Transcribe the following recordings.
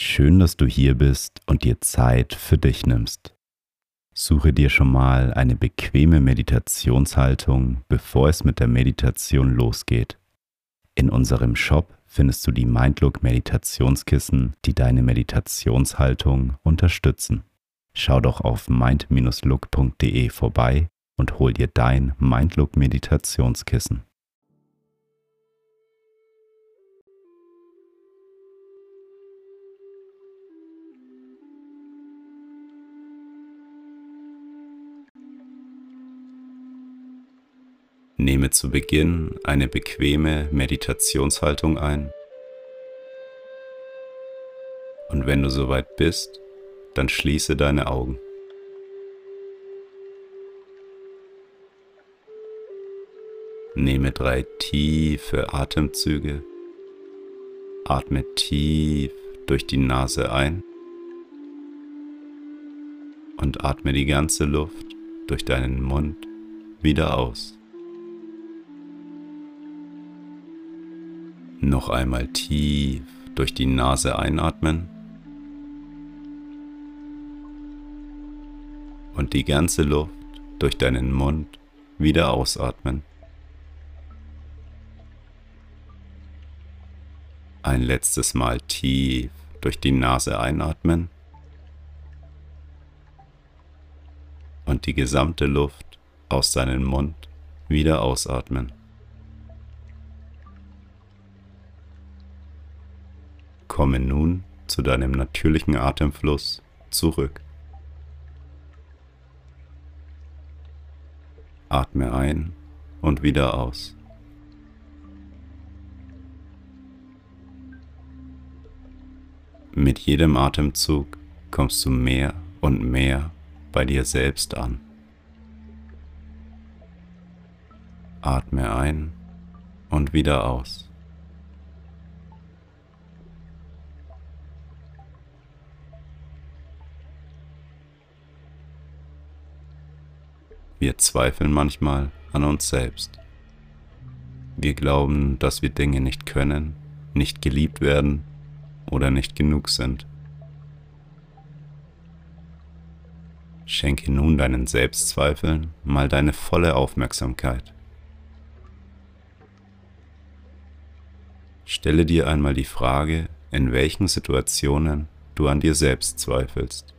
Schön, dass du hier bist und dir Zeit für dich nimmst. Suche dir schon mal eine bequeme Meditationshaltung, bevor es mit der Meditation losgeht. In unserem Shop findest du die Mindlook Meditationskissen, die deine Meditationshaltung unterstützen. Schau doch auf mind-look.de vorbei und hol dir dein Mindlook Meditationskissen. Nehme zu Beginn eine bequeme Meditationshaltung ein. Und wenn du soweit bist, dann schließe deine Augen. Nehme drei tiefe Atemzüge. Atme tief durch die Nase ein und atme die ganze Luft durch deinen Mund wieder aus. Noch einmal tief durch die Nase einatmen und die ganze Luft durch deinen Mund wieder ausatmen. Ein letztes Mal tief durch die Nase einatmen und die gesamte Luft aus deinem Mund wieder ausatmen. Komme nun zu deinem natürlichen Atemfluss zurück. Atme ein und wieder aus. Mit jedem Atemzug kommst du mehr und mehr bei dir selbst an. Atme ein und wieder aus. Wir zweifeln manchmal an uns selbst. Wir glauben, dass wir Dinge nicht können, nicht geliebt werden oder nicht genug sind. Schenke nun deinen Selbstzweifeln mal deine volle Aufmerksamkeit. Stelle dir einmal die Frage, in welchen Situationen du an dir selbst zweifelst.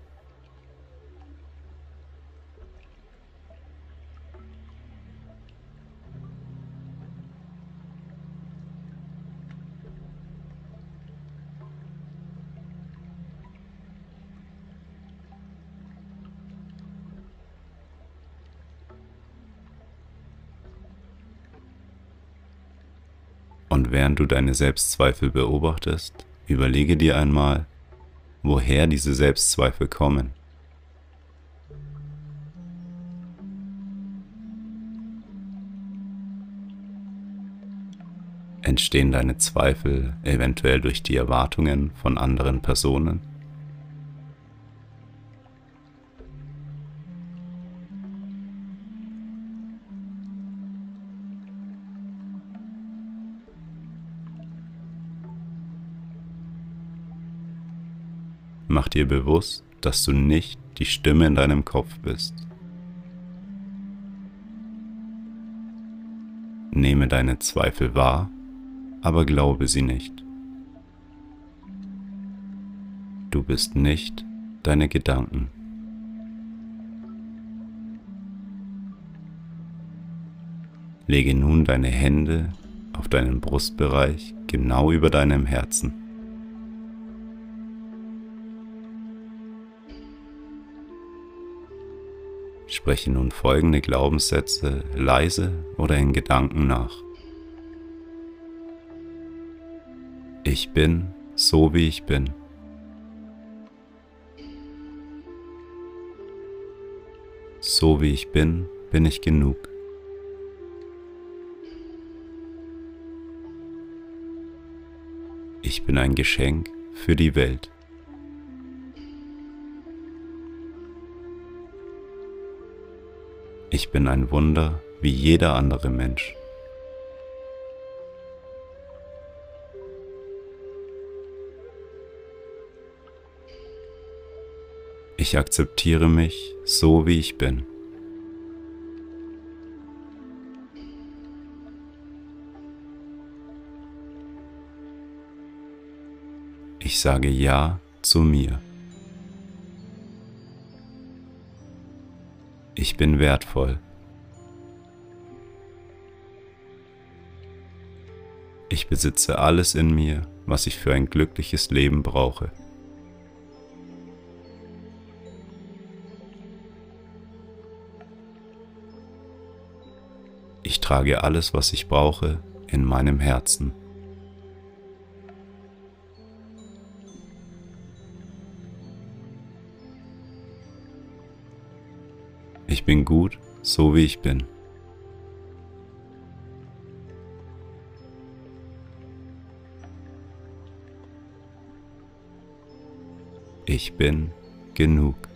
Und während du deine Selbstzweifel beobachtest, überlege dir einmal, woher diese Selbstzweifel kommen. Entstehen deine Zweifel eventuell durch die Erwartungen von anderen Personen? Mach dir bewusst, dass du nicht die Stimme in deinem Kopf bist. Nehme deine Zweifel wahr, aber glaube sie nicht. Du bist nicht deine Gedanken. Lege nun deine Hände auf deinen Brustbereich genau über deinem Herzen. Spreche nun folgende Glaubenssätze leise oder in Gedanken nach. Ich bin so wie ich bin. So wie ich bin, bin ich genug. Ich bin ein Geschenk für die Welt. Ich bin ein Wunder wie jeder andere Mensch. Ich akzeptiere mich so, wie ich bin. Ich sage Ja zu mir. Ich bin wertvoll. Ich besitze alles in mir, was ich für ein glückliches Leben brauche. Ich trage alles, was ich brauche, in meinem Herzen. Gut, so wie ich bin. Ich bin genug.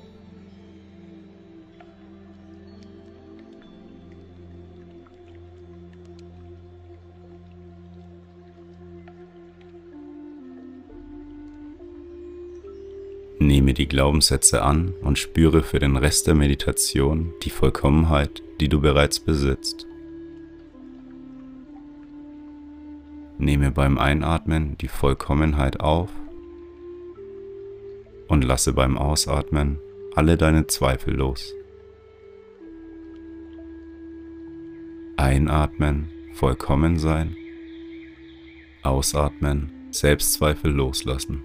Nehme die Glaubenssätze an und spüre für den Rest der Meditation die Vollkommenheit, die du bereits besitzt. Nehme beim Einatmen die Vollkommenheit auf und lasse beim Ausatmen alle deine Zweifel los. Einatmen, vollkommen sein. Ausatmen, Selbstzweifel loslassen.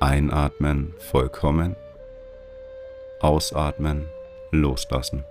Einatmen vollkommen, ausatmen loslassen.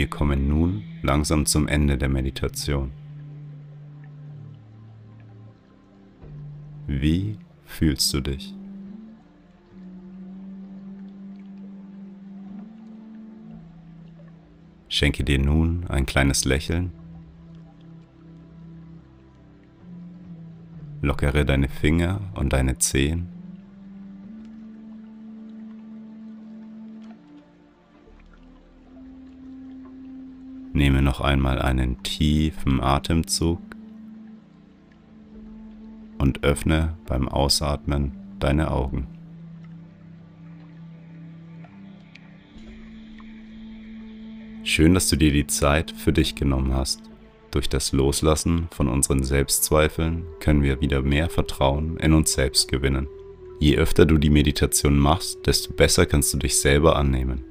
Wir kommen nun langsam zum Ende der Meditation. Wie fühlst du dich? Schenke dir nun ein kleines Lächeln. Lockere deine Finger und deine Zehen. Noch einmal einen tiefen Atemzug und öffne beim Ausatmen deine Augen. Schön, dass du dir die Zeit für dich genommen hast. Durch das Loslassen von unseren Selbstzweifeln können wir wieder mehr Vertrauen in uns selbst gewinnen. Je öfter du die Meditation machst, desto besser kannst du dich selber annehmen.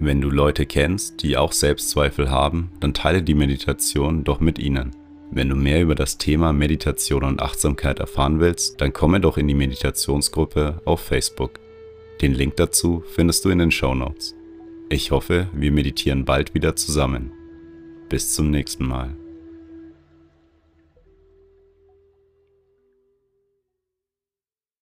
Wenn du Leute kennst, die auch Selbstzweifel haben, dann teile die Meditation doch mit ihnen. Wenn du mehr über das Thema Meditation und Achtsamkeit erfahren willst, dann komme doch in die Meditationsgruppe auf Facebook. Den Link dazu findest du in den Show Notes. Ich hoffe, wir meditieren bald wieder zusammen. Bis zum nächsten Mal.